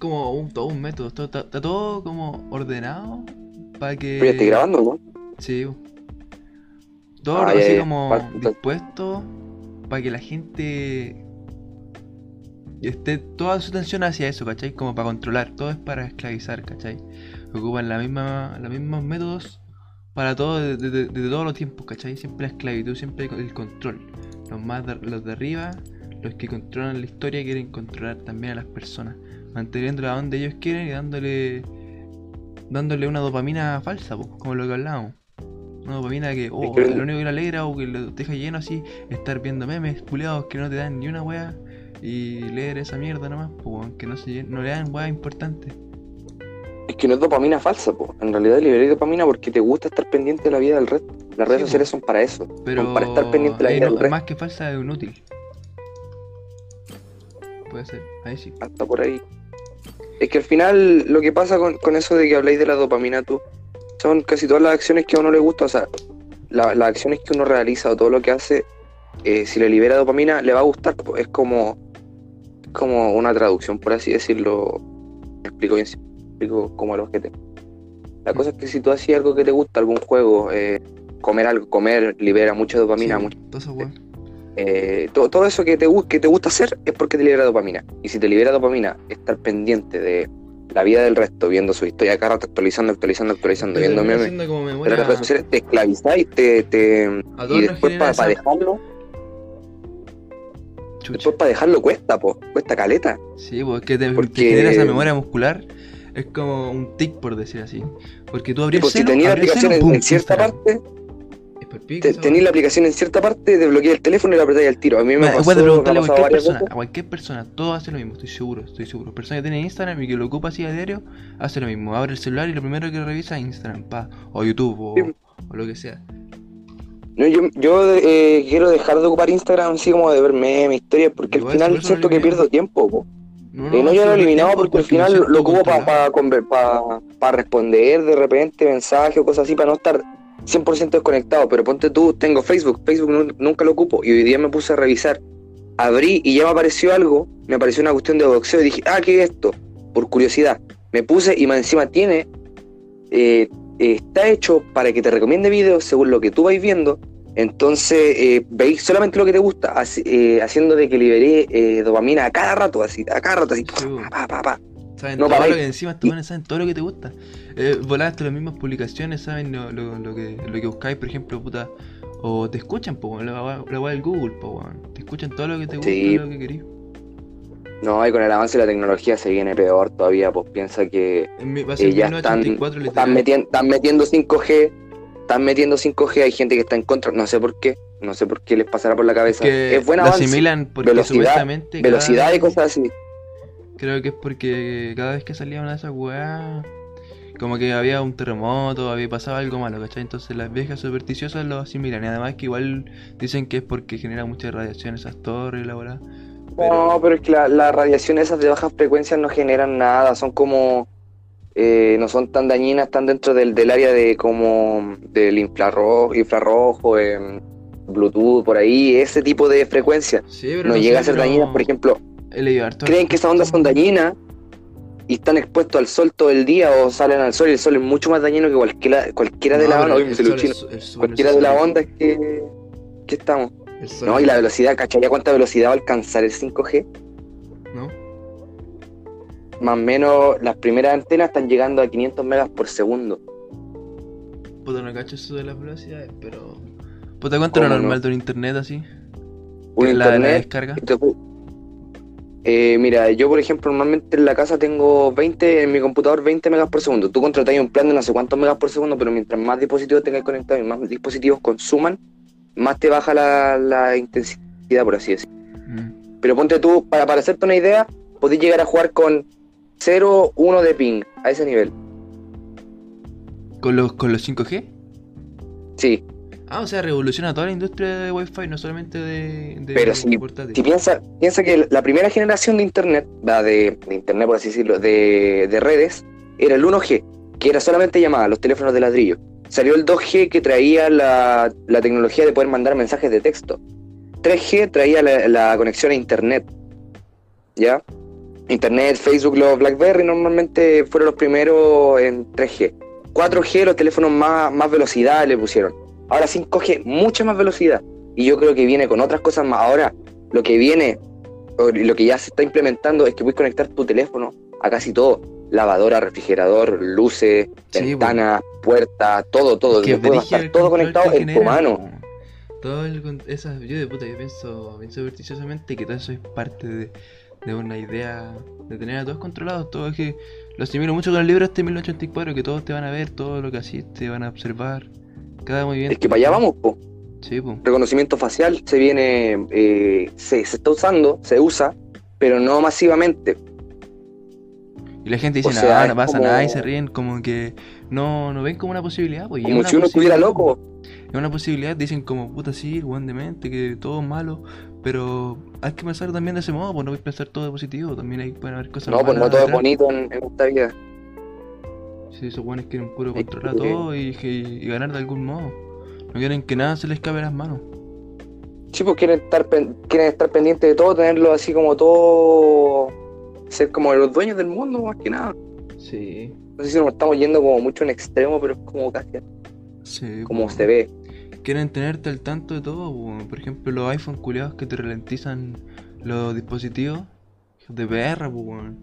como un, todo un método, todo- está, está todo como ordenado para que... Pero ya estoy grabando, ¿no? Sí. Todo Ah, así como dispuesto para que la gente esté toda su atención hacia eso, ¿cachai? Como para controlar, todo es para esclavizar, ¿cachai? Ocupan la misma, los mismos métodos para todo, de, de- de- de todos los tiempos, ¿cachai? Siempre la esclavitud, siempre el control. Los más de- los de arriba, los que controlan la historia, quieren controlar también a las personas, manteniéndola donde ellos quieren y dándole dándole una dopamina falsa, po, como lo que hablábamos. Una dopamina que, oh, que- lo único que le alegra o que lo deja lleno así, estar viendo memes culiados que no te dan ni una wea y leer esa mierda nomás, po, que no, se, no le dan wea importante. Es que no es dopamina falsa, po. En realidad liberé dopamina porque te gusta estar pendiente de la vida del resto. Las redes Sí, sociales son para eso. Pero Son para estar pendiente de la vida no- del resto. más que falsa es inútil. Puede ser, ahí sí. Hasta por ahí. Es que al final lo que pasa con, con eso de que habláis de la dopamina tú, son casi todas las acciones que a uno le gusta, o sea, la- las acciones que uno realiza o todo lo que hace, eh, si le libera dopamina, le va a gustar. Es como, como una traducción, por así decirlo. Me explico bien, explico como el objeto. La cosa es que si tú haces algo que te gusta, algún juego, eh, comer algo, comer libera mucha dopamina, Sí, mucha weón. Eh, todo, todo eso que te, que te gusta hacer es porque te libera dopamina. Y si te libera dopamina, estar pendiente de la vida del resto, viendo su historia cada rato, actualizando, actualizando, actualizando, Te viendo memes. Pero memoria- las redes sociales te esclavizáis, te, te, y después para esa- dejarlo, Chucha. después para dejarlo cuesta, po, cuesta caleta. Sí, pues que te, te Porque- genera esa memoria muscular. Es como un tic, por decir así. Porque tú abrías Pues si tenías abrías aplicación celu, en, pum, en cierta Instagram. parte, Es te, weá. la aplicación en cierta parte, desbloqueas el teléfono y la apretáis al tiro. A mí me pasó, me a cualquier persona, veces. a cualquier persona, todo hace lo mismo, estoy seguro, estoy seguro. Persona que tiene Instagram y que lo ocupa así a diario, hace lo mismo. Abre el celular y lo primero que revisa es Instagram, pa, o YouTube, o, Sí. o lo que sea. No, yo yo eh, quiero dejar de ocupar Instagram así como de ver memes, historias, porque Igual, al final siento que pierdo tiempo, po. No, Eh, no, yo lo he sobre eliminado tiempo, porque al final lo ocupo para controlado. responder de repente mensajes o cosas así, para no estar 100% desconectado. Pero ponte tú, tengo Facebook, Facebook nu- nunca lo ocupo. Y hoy día me puse a revisar, abrí y ya me apareció algo, me apareció una cuestión de boxeo y dije, ah, ¿qué es esto? Por curiosidad. Me puse y más encima tiene, eh, eh, está hecho para que te recomiende videos según lo que tú vais viendo. Entonces, eh, veis solamente lo que te gusta, así- eh, haciendo de que liberé eh, dopamina a cada rato, así, a cada rato, así, pa, pa, pa. Saben No todo lo que encima estos buenos saben todo lo que te gusta. Eh, volaste las mismas publicaciones, saben lo, lo, lo que, lo que buscáis, por ejemplo, puta. O te escuchan, po, la weá del Google, po. Te escuchan todo lo que te gusta, Sí. lo que querís. No, y con el avance de la tecnología se viene peor todavía, pues piensa que eh, ya están, 1984 están, metien- están metiendo 5G, están metiendo 5G, hay gente que está en contra, no sé por qué, no sé por qué les pasará por la cabeza. Que es buen lo avance, asimilan porque velocidad- supuestamente. cada velocidad y cosas así. Creo que es porque cada vez que salía una de esas weas, como que había un terremoto, había pasado algo malo, ¿cachai? Entonces las viejas supersticiosas lo asimilan. Y además que igual dicen que es porque genera mucha radiación esas torres la weá. No, pero es que la- las radiaciones esas de bajas frecuencias no generan nada, son como eh, no son tan dañinas, están dentro del, del área de como del infrarrojo, infrarrojo em, Bluetooth, por ahí, ese tipo de frecuencias. Sí, pero No, sé, llega a ser pero dañinas, por ejemplo, He leído harto creen que esas ondas son dañinas y están expuestos al sol todo el día o salen al sol y el sol es mucho más dañino que cualquiera, cualquiera de las ondas, cualquiera de las ondas que, que estamos. No, y la velocidad, ¿cachai? ¿Ya cuánta velocidad va a alcanzar el 5G? ¿no? Más o menos las primeras antenas están llegando a 500 megas por segundo. Puta, no cacho eso de las velocidades, pero. Puta, ¿cuánto es lo ¿Cómo no? normal de un internet así? Un Que la, descarga. te Eh, mira, yo por ejemplo normalmente en la casa tengo 20, en mi computador 20 megas por segundo. Tú contratas un plan de no sé cuántos megas por segundo, pero mientras más dispositivos tengas conectados y más dispositivos consuman, más te baja la, la intensidad, por así decirlo. Mm. Pero ponte tú, para, para hacerte una idea, podés llegar a jugar con 0, 1 de ping, a ese nivel. ¿Con los, ¿Con los 5G? Sí, Ah, o sea, revoluciona toda la industria de Wi-Fi, no solamente de, de Pero si-. Si piensa, piensa que la primera generación de internet, va de, de internet por así decirlo, de, de redes, era el 1G, que era solamente llamada, los teléfonos de ladrillo. Salió el 2G que traía la, la tecnología de poder mandar mensajes de texto. 3G traía la, la conexión a internet. ¿Ya? Internet, Facebook, los BlackBerry normalmente fueron los primeros en 3G. 4G, los teléfonos más, más velocidad le pusieron. Ahora 5G, mucha más velocidad. Y yo creo que viene con otras cosas más. Ahora, lo que viene, lo que ya se está implementando es que puedes conectar tu teléfono a casi todo. Lavadora, refrigerador, luces, Sí, ventana, puerta, todo, todo. Que estar el todo conectado que en tu mano. Todo el, con- esa, yo de puta, yo pienso, pienso vertigiosamente que todo eso es parte de, de una idea de tener a todos controlados. Todo es que lo asimilo mucho con el libro este 1984, que todos te van a ver, todo lo que haciste, te van a observar, Es que para allá vamos, po. Sí, po. reconocimiento facial se viene, eh, se, se está usando, se usa, pero no masivamente. Y la gente dice, O nada, sea, no pasa como- nada, y se ríen como que no, no ven como una posibilidad, pues. Como si uno estuviera loco. Es una posibilidad, dicen como, puta, sí, el weón demente, que todo es malo, pero hay que pensar también de ese modo, pues no voy a pensar todo de positivo, también hay, pueden haber cosas No, pues no todo es bonito en, en esta vida. Si esos weones quieren puro controlar todo y, y- ganar de algún modo. No quieren que nada se les escape de las manos. Sí, pues quieren estar, pen- quieren estar pendientes de todo, tenerlo así como todo, ser como los dueños del mundo más que nada. Sí. No sé si nos estamos yendo como mucho en extremo, pero es como casi Sí. como pues. se ve. Quieren tenerte al tanto de todo, pues. por ejemplo los iPhone culiados que te ralentizan los dispositivos. De perra, pues weón.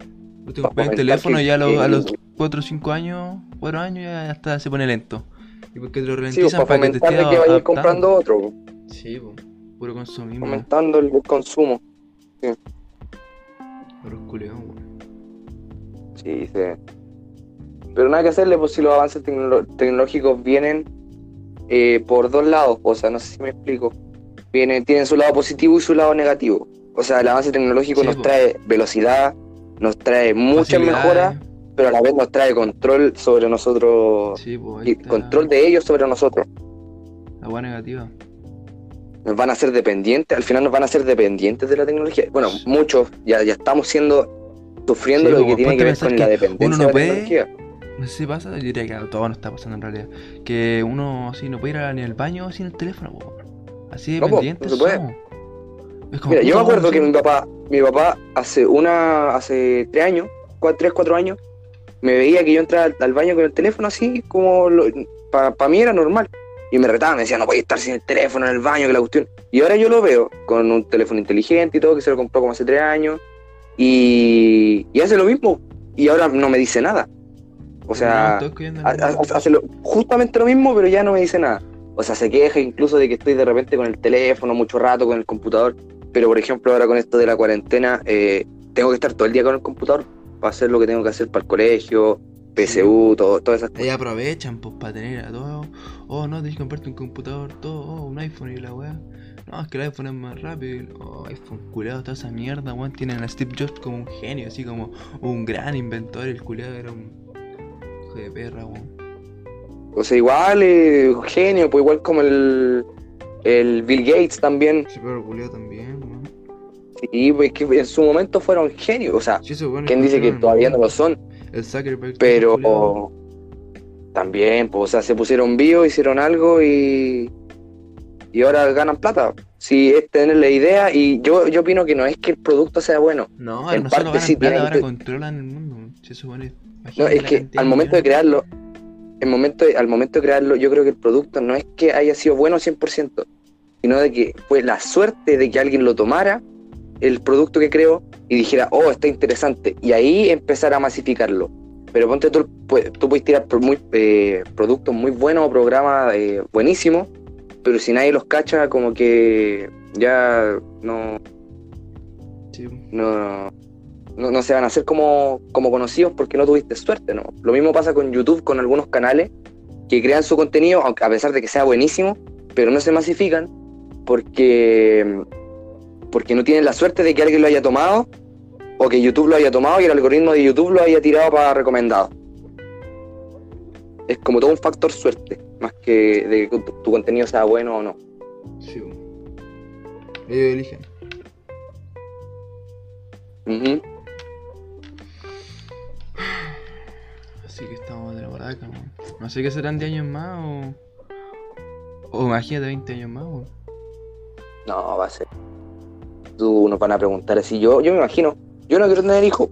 El teléfono ya a los, a los 4 o 5 años, 4 años ya hasta se pone lento. Y porque te lo Sí, pues, ralentizan para para que te estés que comprando otro, pues, Sí, pues. Puro consumismo. fomentando el, consumo. Puro culiados, weón. Sí, sí. Pero nada que hacerle, pues si los avances tecnológicos vienen eh, por dos lados, o sea, no sé si me explico. Vienen, tienen su lado positivo y su lado negativo. O sea, el avance tecnológico Sí, nos po. trae velocidad, nos trae muchas mejoras, pero a la vez nos trae control sobre nosotros, Sí, pues y control de ellos sobre nosotros. la weá negativa. Nos van a hacer dependientes, al final nos van a hacer dependientes de la tecnología. Bueno, muchos ya, ya estamos siendo, sufriendo Sí, lo que tiene ponte que ver con que la dependencia uno no de la puede- tecnología. No sé si pasa, yo diría que todo no está pasando en realidad. Que uno así no puede ir a- ni al baño sin el teléfono, po. Así No, po, dependientes no se puede. somos. Como, Mira, yo me acuerdo que mi papá, mi papá hace una, hace tres años, cua- tres, cuatro años, me veía que yo entraba al, al baño con el teléfono así, como para mí era normal. Y me retaba, me decía, no voy a estar sin el teléfono en el baño, que la cuestión. Y ahora yo lo veo con un teléfono inteligente y todo, que se lo compró como hace tres años. Y, y hace lo mismo. Y ahora no me dice nada. O sea, hace lo- justamente lo mismo, pero ya no me dice nada. O sea, se queja incluso de que estoy de repente con el teléfono mucho rato, con el computador. Pero, por ejemplo, ahora con esto de la cuarentena, eh, tengo que estar todo el día con el computador para hacer lo que tengo que hacer para el colegio, PSU, todo, todas esas Ahí cosas. aprovechan pues para tener a todos. Oh, no, tienes que comprarte un computador, todo, oh, un iPhone y la weá. No, es que el iPhone es más rápido. Oh, iPhone culeado, toda esa mierda, weón. Tienen a Steve Jobs como un genio, así como un gran inventor. El culeado era un hijo de perra, weón. O sea, igual, eh, genio, pues igual como el, el Bill Gates también. Sí, pero el culeado también. Sí, pues que en su momento fueron genios. O sea, Sí, weones ¿quién dice que todavía no lo son? El. Pero también, pues, o sea, se pusieron vivos, hicieron algo y, y ahora ganan plata. Si es tener la idea, y yo, yo opino que no es que el producto sea bueno, No, en no solo parte ganan sí plata, tiene ahora controlan el mundo. Eso bueno, no, es que al momento de crearlo, el momento de- al momento de crearlo, yo creo que el producto no es que haya sido bueno 100%, sino de que fue la suerte de que alguien lo tomara, el producto que creó, y dijera, oh, está interesante, y ahí empezar a masificarlo. Pero ponte tú, pu- tú puedes tirar por muy, eh, productos muy buenos o programas eh, buenísimos, pero si nadie los cacha, como que ya no, Sí, no, no, no se van a hacer como, como conocidos porque no tuviste suerte, ¿no? Lo mismo pasa con YouTube, con algunos canales que crean su contenido, a pesar de que sea buenísimo, pero no se masifican porque, porque no tienen la suerte de que alguien lo haya tomado o que YouTube lo haya tomado y el algoritmo de YouTube lo haya tirado para recomendado. Es como todo un factor suerte, más que de que tu, contenido sea bueno o no. sí. Ellos eligen. Ujú. Así que estamos de la baraca, weón. No sé qué serán de años más o. O imagínate 20 años más, weón. No, va a ser. Tú nos van a preguntar así. Yo, yo me imagino yo no quiero tener hijos,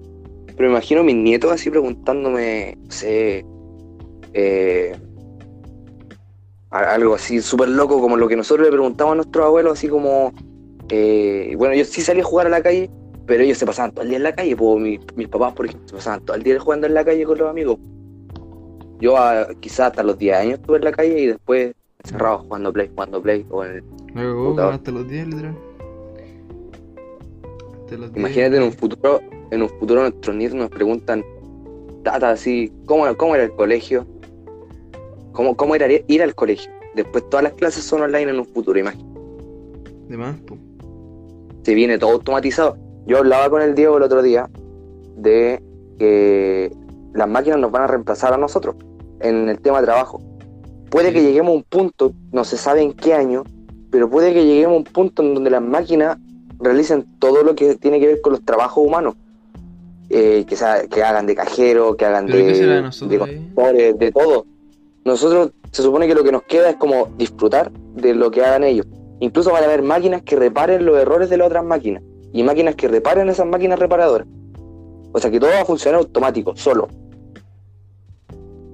pero me imagino a mis nietos así preguntándome, no sé, eh, algo así súper loco como lo que nosotros le preguntamos a nuestros abuelos, así como, eh, bueno, yo sí salí a jugar a la calle, pero ellos se pasaban todo el día en la calle, pues mis, mis papás, por ejemplo, se pasaban todo el día jugando en la calle con los amigos. Yo ah, quizás hasta los 10 años estuve en la calle y después encerrado jugando play, jugando play, o en el Puta. hasta los 10, literal. Hasta los 10. Imagínate en un futuro, en un futuro nuestros nietos nos preguntan, tata, así, ¿cómo, cómo era el colegio? ¿Cómo, ¿Cómo era ir al colegio? Después todas las clases son online en un futuro, imagínate. De más, po. Se viene todo automatizado. Yo hablaba con el Diego el otro día de que las máquinas nos van a reemplazar a nosotros en el tema de trabajo. Puede Sí. que lleguemos a un punto, no se sabe en qué año, pero puede que lleguemos a un punto en donde las máquinas realicen todo lo que tiene que ver con los trabajos humanos. Eh, que, sea- que hagan de cajero, que hagan ¿Pero de, de de todo. Nosotros se supone que lo que nos queda es como disfrutar de lo que hagan ellos. Incluso van a haber máquinas que reparen los errores de las otras máquinas y máquinas que reparen esas máquinas reparadoras. O sea que todo va a funcionar automático, solo.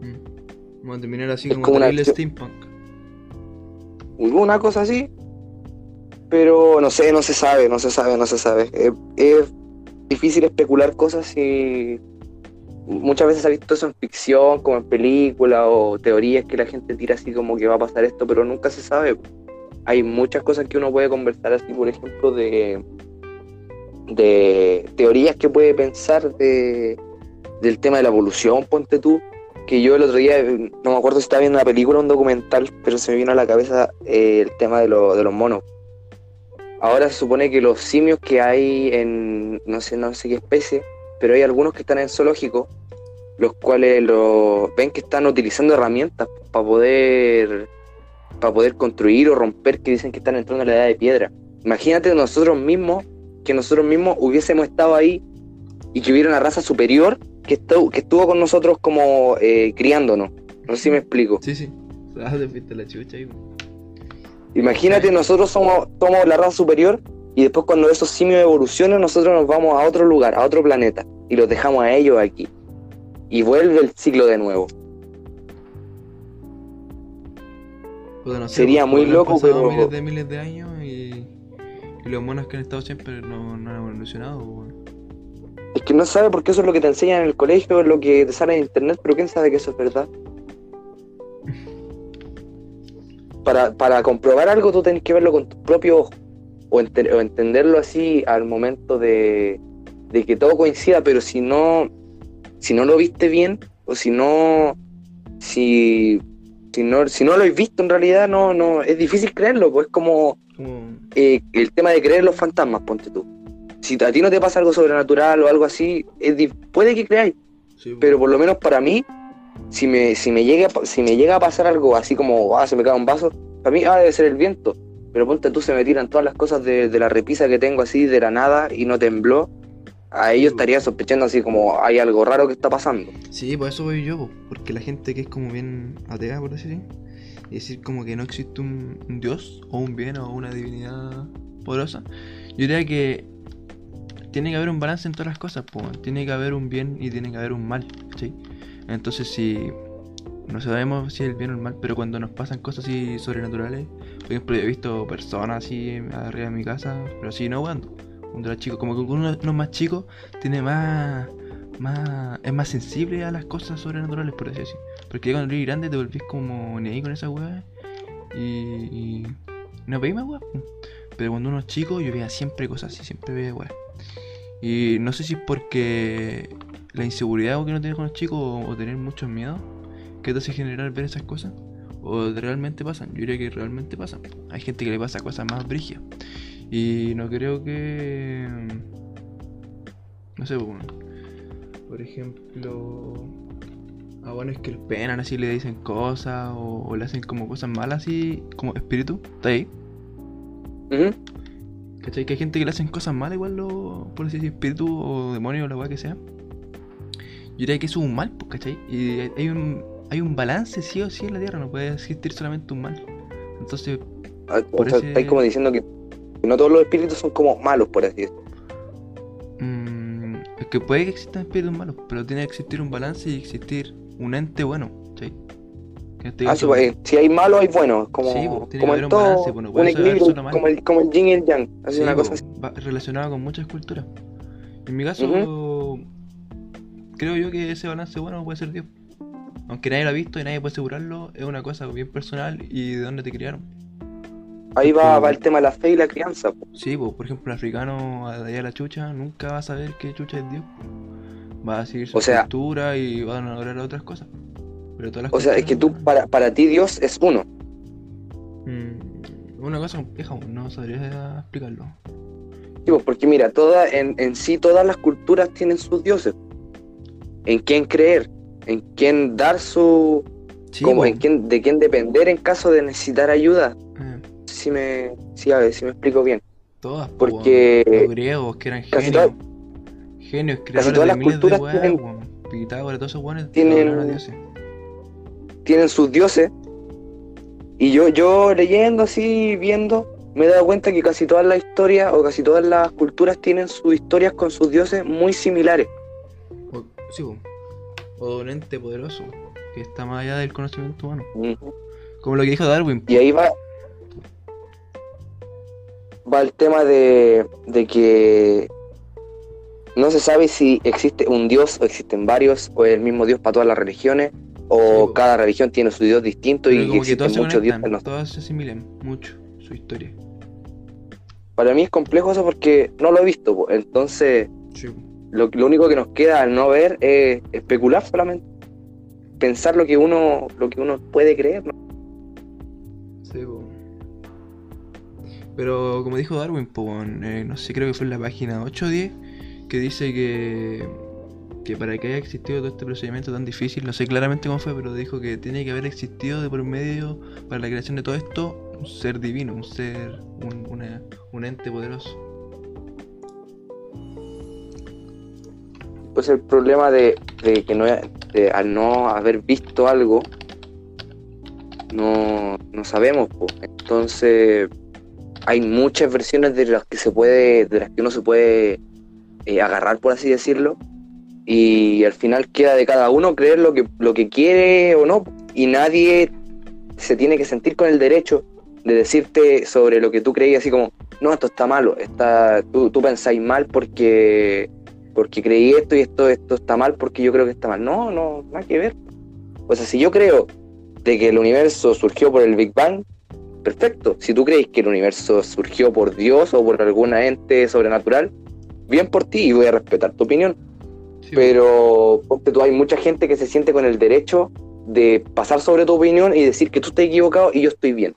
Mm. Vamos a terminar así Es como, como una steampunk. Una cosa así, pero no sé, no se sabe, no se sabe, no se sabe. Es, es difícil especular cosas y muchas veces se ha visto eso en ficción, como en películas o teorías que la gente tira así como que va a pasar esto, pero nunca se sabe. Hay muchas cosas que uno puede conversar así, por ejemplo, de, de teorías que puede pensar de, del tema de la evolución, ponte tú, que yo el otro día, eh, no me acuerdo si estaba viendo una película o un documental, pero se me vino a la cabeza eh, el tema de, lo- de los monos. Ahora se supone que los simios que hay en no sé, no sé qué especie, pero hay algunos que están en zoológico, los cuales lo, ven que están utilizando herramientas para poder para poder construir o romper, que dicen que están entrando en la edad de piedra. Imagínate nosotros mismos, que nosotros mismos hubiésemos estado ahí y que hubiera una raza superior que estuvo, que estuvo con nosotros como eh, criándonos. No sé si me explico. Sí, sí. Ah, la chucha ahí. Imagínate, nosotros somos, somos la raza superior y después cuando esos simios evolucionan, nosotros nos vamos a otro lugar, a otro planeta y los dejamos a ellos aquí. Y vuelve el ciclo de nuevo. Puta, no sé, Sería pues, muy loco, pero- miles de miles de años y, y los monos que han estado siempre no, no han evolucionado. weón. Es que no sabe porque eso es lo que te enseñan en el colegio, es lo que te sale en internet, pero ¿quién sabe que eso es verdad? Para, para comprobar algo tú tenés que verlo con tus propios ojos o, ente- o entenderlo así al momento de, de que todo coincida, pero si no, si no lo viste bien o si no, si, si no, si no lo has visto en realidad, no, no, es difícil creerlo, pues es como Como, eh, el tema de creer los fantasmas, ponte tú. Si a ti no te pasa algo sobrenatural o algo así, es puede que creáis, sí, po. pero por lo menos para mí, si me, si me, llega, si me llega a pasar algo así como, ah, se me cae un vaso, para mí, ah, debe ser el viento. Pero ponte tú, se me tiran todas las cosas de, de la repisa que tengo así de la nada y no tembló. A ellos estaría sospechando así como hay algo raro que está pasando. Sí, por eso voy yo, po, porque la gente que es como bien atea, por decir así, y decir como que no existe un, un dios o un bien o una divinidad poderosa, yo diría que tiene que haber un balance en todas las cosas, po, tiene que haber un bien y tiene que haber un mal, ¿cachai? Entonces si no sabemos si es el bien o el mal, pero cuando nos pasan cosas así sobrenaturales, por ejemplo yo he visto personas así arriba de mi casa, pero así no jugando, cuando era chico, como que uno, uno más chico tiene más más, es más sensible a las cosas sobrenaturales, por decir así. Porque ya cuando eres grande te volvís como ni ahí con esa weá y, y no veis más weá. Pero cuando uno es chico, yo veía siempre cosas así, siempre veía weá. Y no sé si es porque la inseguridad que uno tiene con los chicos o, o tener mucho miedo que te hace generar ver esas cosas. O realmente pasan, yo diría que realmente pasan. Hay gente que le pasa cosas más brígidas. Y no creo que. No sé, bueno, por ejemplo, a bueno es que los penan así, le dicen cosas o, o le hacen como cosas malas así, como espíritu, está ahí. Ujú. ¿Cachai? Que hay gente que le hacen cosas malas igual, lo, por decir espíritu o demonio o la weá que sea. Yo diría que eso es un mal, pues, ¿cachai? Y hay- un, hay un balance sí o sí en la tierra, no puede existir solamente un mal. Entonces, Ah, Por o sea, ese- estáis como diciendo que no todos los espíritus son como malos, por así decirlo. mm, Porque puede que existan espíritus malos, pero tiene que existir un balance y existir un ente bueno. Que este Ah, sí, pues, eh, si hay malo, hay bueno. Como, Sí, pues, tiene como que haber en un todo, balance, pues, no un equilibrio, como el, como el yin y el yang. Así Sí, una po, cosa así. va relacionado con muchas culturas. En mi caso, creo yo que ese balance bueno puede ser Dios. Aunque nadie lo ha visto y nadie puede asegurarlo, es una cosa bien personal y de dónde te criaron. Ahí va, el tema de la fe y la crianza. po. Sí, pues, por ejemplo, el africano allá a la chucha nunca va a saber qué chucha es Dios. Va a seguir su O sea- cultura y va a lograr otras cosas. Pero todas las O sea, es que tú, para, para ti Dios es uno. Mm, una cosa compleja, no sabría explicarlo. Sí, porque mira, toda, en, en sí todas las culturas tienen sus dioses. En quién creer, en quién dar su... Sí, como en quién, de quién depender en caso de necesitar ayuda. eh, Si me, si, a ver, si me explico bien. todas, po, Porque- los griegos que eran genios. Genios, creadores todas de las miles de culturas weas, tienen-. Pitágoras, todos esos weones tienen- dioses. tienen sus dioses. Y yo, yo leyendo así, viendo, me he dado cuenta que casi todas las historias o casi todas las culturas tienen sus historias con sus dioses muy similares. Sí, o un ente poderoso que está más allá del conocimiento humano. Como lo que dijo Darwin. Y ahí va, va el tema de, de que no se sabe si existe un dios o existen varios, o el mismo dios para todas las religiones, o Sí, cada religión tiene su dios distinto y como existen muchos dioses. no. todos se asimilan mucho su historia. Para mí es complejo eso porque no lo he visto, entonces Sí. Lo, lo único que nos queda al no ver es especular solamente, pensar lo que uno, lo que uno puede creer. Pero como dijo Darwin, po, eh, no sé, creo que fue en la página 8 o 10, que dice que, que para que haya existido todo este procedimiento tan difícil, no sé claramente cómo fue, pero dijo que tiene que haber existido de por medio para la creación de todo esto un ser divino, un ser, un, un ente poderoso. Pues el problema de, de que no, al no haber visto algo, no, no sabemos. Entonces, hay muchas versiones de las que se puede, de las que uno se puede eh, agarrar, por así decirlo. Y al final queda de cada uno creer lo que, lo que quiere o no. Y nadie se tiene que sentir con el derecho de decirte sobre lo que tú creías, así como, no, esto está malo, está, tú, tú pensáis mal porque porque creí esto y esto, esto está mal porque yo creo que está mal. No, no, nada que ver. O sea, si yo creo de que el universo surgió por el Big Bang, perfecto. Si tú crees que el universo surgió por Dios o por alguna ente sobrenatural, bien por ti y voy a respetar tu opinión. Sí, po. Pero ponte tú, hay mucha gente que se siente con el derecho de pasar sobre tu opinión y decir que tú estás equivocado y yo estoy bien.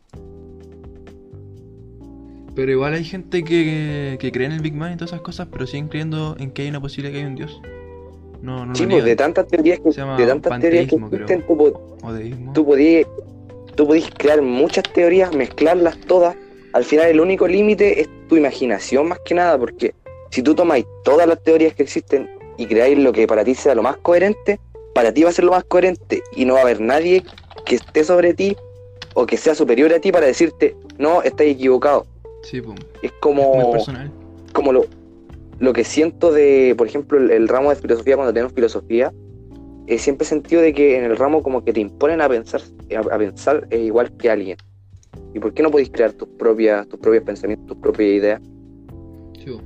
Pero igual hay gente que, que cree en el Big Bang y todas esas cosas, pero siguen creyendo en que hay una posibilidad que hay un Dios. No, no Sí, lo pues, de tantas teorías que, de tantas teorías que panteísmo, creo. existen, tú, po- O deísmo. tú podías tú podías crear muchas teorías, mezclarlas todas. Al final el único límite es tu imaginación más que nada, porque si tú tomáis todas las teorías que existen y creáis lo que para ti sea lo más coherente, para ti va a ser lo más coherente y no va a haber nadie que esté sobre ti o que sea superior a ti para decirte, no, estás equivocado. Sí, po. Es Es como, muy personal. como lo, lo que siento de, por ejemplo, el, el ramo de filosofía cuando tenemos filosofía, eh, siempre he sentido de que en el ramo como que te imponen a pensar, a, a pensar eh, igual que alguien. ¿Y por qué no podéis crear tus propias, tus propios pensamientos, tus propias ideas? Sí.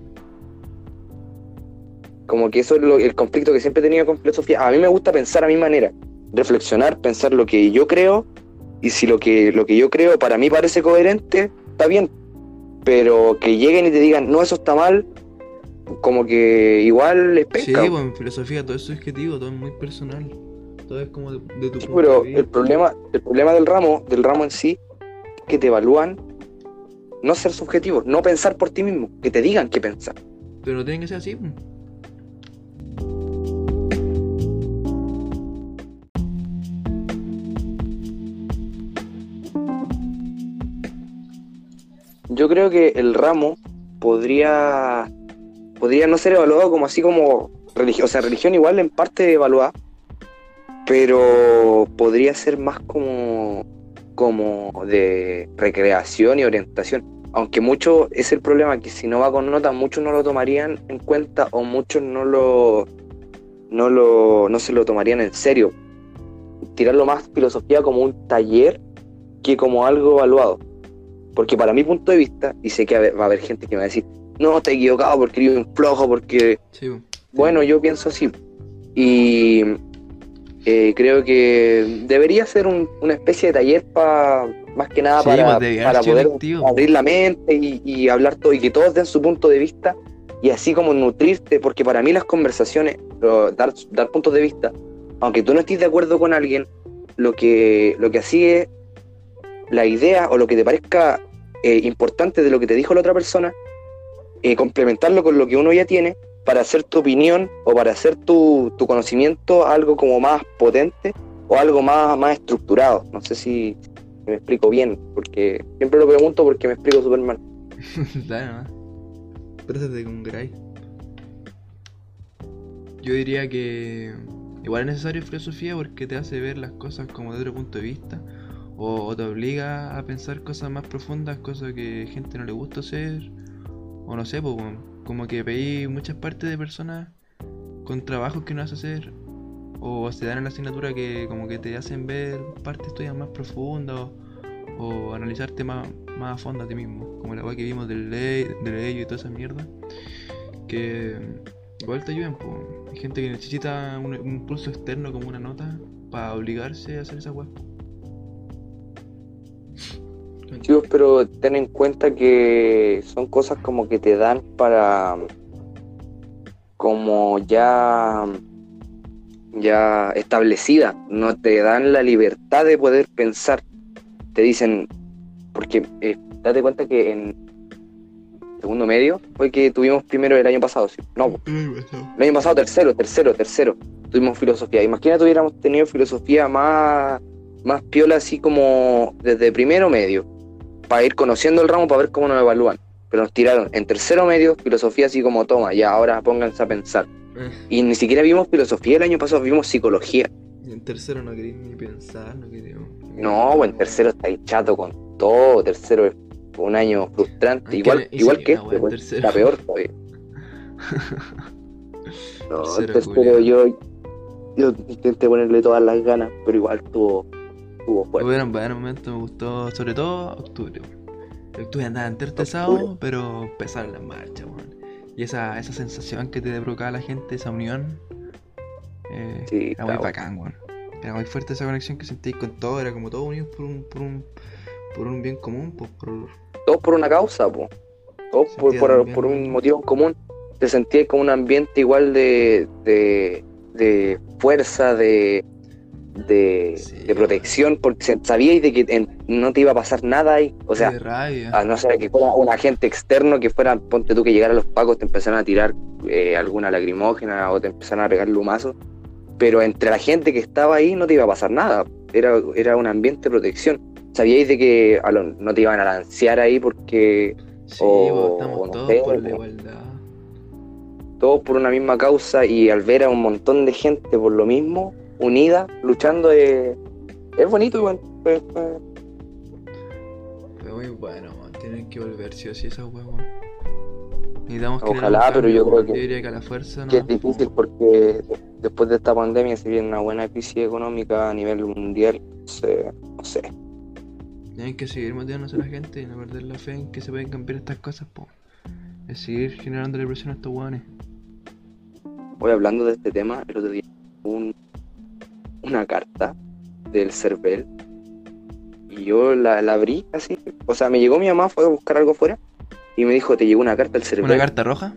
Como que eso es lo- el conflicto que siempre he tenido con filosofía. A mí me gusta pensar a mi manera, reflexionar, pensar lo que yo creo, y si lo que, lo que yo creo para mí parece coherente, está bien. Pero que lleguen y te digan, no, eso está mal, como que igual les Sí, pesca. pues en filosofía todo es subjetivo, todo es muy personal. Todo es como de, de tu Sí, punto pero de vista. el problema, el problema del ramo, del ramo en sí, es que te evalúan no ser subjetivos, no pensar por ti mismo, que te digan qué pensar. Pero no tiene que ser así. Yo creo que el ramo podría, podría no ser evaluado como así como religión, o sea, religión igual en parte evaluada, pero podría ser más como, como de recreación y orientación. aunque mucho es el problema, que si no va con nota, muchos no lo tomarían en cuenta o muchos no lo, no lo, no se lo tomarían en serio. Tirarlo más filosofía como un taller que como algo evaluado. Porque para mi punto de vista, y sé que va a haber gente que me va a decir, no, te he equivocado porque eres un flojo, porque... Sí. Bueno, yo pienso así. Y eh, creo que debería ser un- una especie de taller para más que nada Sí, para, pues, para poder abrir la mente y, y hablar todo y que todos den su punto de vista y así como nutrirte, porque para mí las conversaciones, lo- dar, dar puntos de vista, aunque tú no estés de acuerdo con alguien, lo que, lo que así es la idea o lo que te parezca eh, importante de lo que te dijo la otra persona, eh, complementarlo con lo que uno ya tiene para hacer tu opinión o para hacer tu, tu conocimiento algo como más potente o algo más, más estructurado. No sé si me explico bien, porque siempre lo pregunto porque me explico súper mal. Dale nomás. Trátate con Gray. Yo diría que igual es necesario filosofía porque te hace ver las cosas como de otro punto de vista. O, te obliga a pensar cosas más profundas, cosas que gente no le gusta hacer. O no sé, pues, como que veí muchas partes de personas con trabajos que no vas hacer. O se dan en la asignatura que como que te hacen ver partes tuyas más profundas. O, o analizarte más, más a fondo a ti mismo. Como la weá que vimos del ley, del ley y toda esa mierda. Que igual te ayudan, pues. Hay gente que necesita un, un impulso externo como una nota para obligarse a hacer esa weá. Chicos, pero ten en cuenta que son cosas como que te dan para como ya ya establecida, no te dan la libertad de poder pensar. Te dicen, porque eh, date cuenta que en segundo medio fue que tuvimos primero el año pasado, ¿sí? no, el año pasado tercero, tercero, tercero, tuvimos filosofía. Imagínate hubiéramos tenido filosofía más, más piola así como desde primero medio, para ir conociendo el ramo, para ver cómo nos evalúan. Pero nos tiraron en tercero medio filosofía así como toma, ya ahora pónganse a pensar. Y ni siquiera vimos filosofía el año pasado, vimos psicología. Y en tercero no queréis ni pensar, no queréis. No, bueno, en tercero está ahí chato con todo, tercero es un año frustrante, Es que- igual, igual sí, que este, pues, está peor todavía. No, Tercero, tercero yo, yo intenté ponerle todas las ganas, pero igual tuvo, tuvo fuerte. Hubieron varios momentos, me gustó, sobre todo octubre. Octubre andaba Octubre. pero empezaron las marchas, weón. Y esa, esa sensación que te provocaba la gente, esa unión, eh, Sí, era muy bueno. bacán, weón. Era muy fuerte esa conexión que sentís con todo, era como todos unidos por un, por un, por un bien común, pues, por, Todos por una causa, po. Todos por, un motivo en común. Te sentías como un ambiente igual de, de, de fuerza, de, de, Sí, de protección, porque sabíais de que en- no te iba a pasar nada ahí. O sea, a no ser que fuera un agente externo que fuera, ponte tú que llegara los pacos, te empezaran a tirar eh, alguna lacrimógena o te empezaran a pegar lumazos, pero entre la gente que estaba ahí no te iba a pasar nada, era, era un ambiente de protección. Sabíais de que a lo- no te iban a lancear ahí porque sí, o- estamos no todos sé, por la igualdad. todos por una misma causa y al ver a un montón de gente por lo mismo, unida, luchando, eh, es bonito igual. Fue muy bueno, weón. Tienen que volver, sí o sí, esa weá, weón. Necesitamos Ojalá, pero yo creo que- Yo diría que a la fuerza no. que es difícil porque después de esta pandemia se viene una buena crisis económica a nivel mundial. se- no sé. Tienen que seguir motivándose a la gente y no perder la fe en que se pueden cambiar estas cosas, po. Es seguir generando presión a estos weones. Voy hablando de este tema, el otro día un, una carta del CERVEL y yo la, la abrí así. O sea, me llegó mi mamá, fue a buscar algo afuera y me dijo, te llegó una carta del CERVEL. ¿Una carta roja?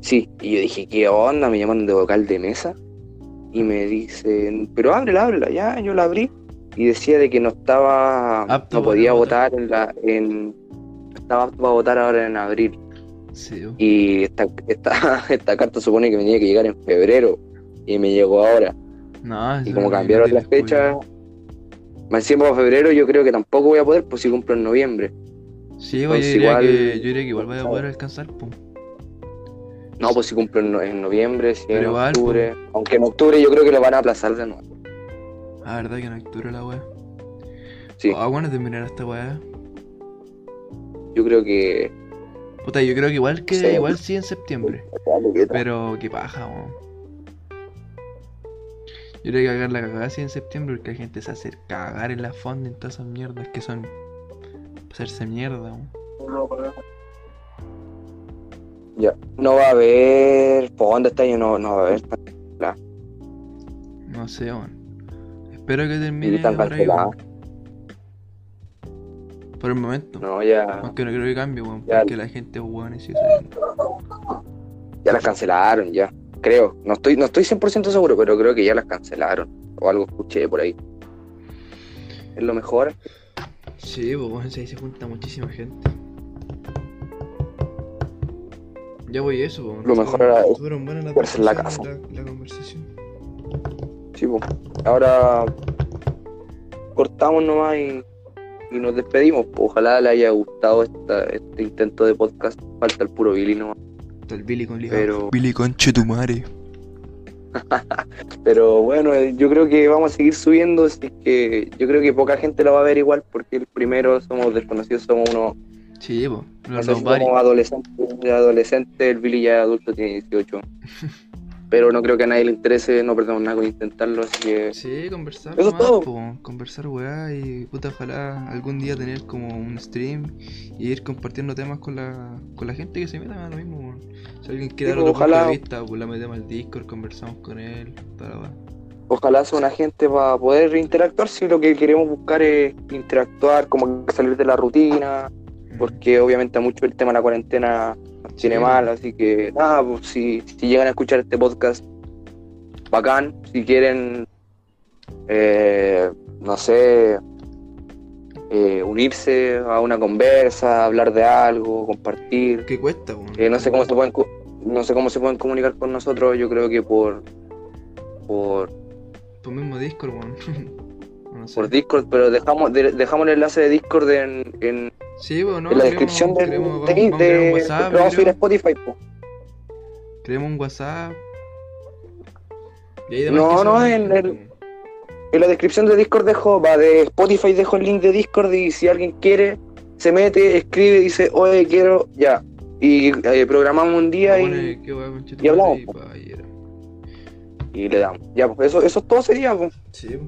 Sí, y yo dije, ¿qué onda? Me llamaron de vocal de mesa y me dicen, pero ábrela, ábrela, ya, yo la abrí y decía de que no estaba, Apto no podía votar. en la, en, estaba apto para votar ahora en abril Sí, weón. y esta, esta, esta carta supone que me tenía que llegar en febrero y me llegó ahora No, y como cambiaron las fechas, más tiempo para febrero yo creo que tampoco voy a poder, pues si cumplo en noviembre. Sí, pues, yo diría, igual- que, yo diría que igual vaya a poder alcanzar, po. No, pues si cumplo en, no- en noviembre, si Pero en igual, octubre, aunque en octubre yo creo que lo van a aplazar de nuevo. Ah, verdad que en octubre la weá. Sí. Ah, bueno, terminar esta weá. yo creo que. Puta, yo creo que igual que Sí. igual sí en septiembre. Pero qué paja, weón. Yo creo que hacer la cagada así en septiembre porque la gente se hace cagar en la fonda en todas esas mierdas que son. hacerse mierda, weón. Ya. No va a haber. ¿Por este año no, no va a haber? No sé, weón. Espero que termine están por ahí. Por el momento. No, ya. Aunque no creo que cambie, weón. Porque la gente es weón saliendo. Ya las cancelaron, ya. Creo. No estoy, no estoy 100% seguro, pero creo que ya las cancelaron. O algo escuché por ahí. Es lo mejor. Sí, pues ahí se junta muchísima gente. Ya voy a eso, weón. Lo mejor era en la discusiones, La, la conversación. Sí, po. Ahora cortamos nomás y, y nos despedimos. po. Ojalá le haya gustado esta- este intento de podcast. Falta el puro Billy nomás. El Billy con liga. Pero- Billy conche tu madre. Pero bueno, eh, yo creo que vamos a seguir subiendo. Así que yo creo que poca gente lo va a ver igual porque el primero somos desconocidos, somos unos Sí, pues. No Los sé si nobody. como adolescente, adolescente, el Billy ya adulto tiene 18. Pero no creo que a nadie le interese, no perdemos nada con intentarlo, así que Sí, conversar. Eso es nomás, todo. po, Conversar, weá, y puta, ojalá algún día tener como un stream y ir compartiendo temas con la, con la gente que se meta lo mismo. Si alguien quiere Sí, dar otro ojalá. punto de vista, pues la metemos al Discord, conversamos con él, weá. ojalá sea una gente para poder interactuar si lo que queremos buscar es interactuar, como salir de la rutina, porque obviamente mucho el tema de la cuarentena nos tiene Sí. mal, así que nada, pues si, si llegan a escuchar este podcast, bacán, si quieren, eh, no sé, eh, unirse a una conversa, hablar de algo, compartir. ¿Qué cuesta? Eh, no sé cómo se pueden no sé cómo se pueden comunicar con nosotros, yo creo que por por, Por mismo Discord, weón. no sé. por Discord, pero dejamos de- dejamos el enlace de Discord en, en, Sí, pues, no, en la descripción del creemos- de, vamos- de- WhatsApp, vamos a subir a. Spotify. po. Creemos un WhatsApp. Y ahí No, no, en el- En la descripción de Discord dejo, va de Spotify dejo el link de Discord y si alguien quiere, se mete, escribe, dice, oye, quiero, ya. Y eh, programamos un día y, Pone y hablamos, po. y le damos. Ya, pues eso, eso todo sería, pues. Sí.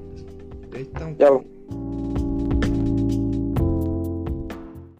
Ahí estamos. Ya, pues.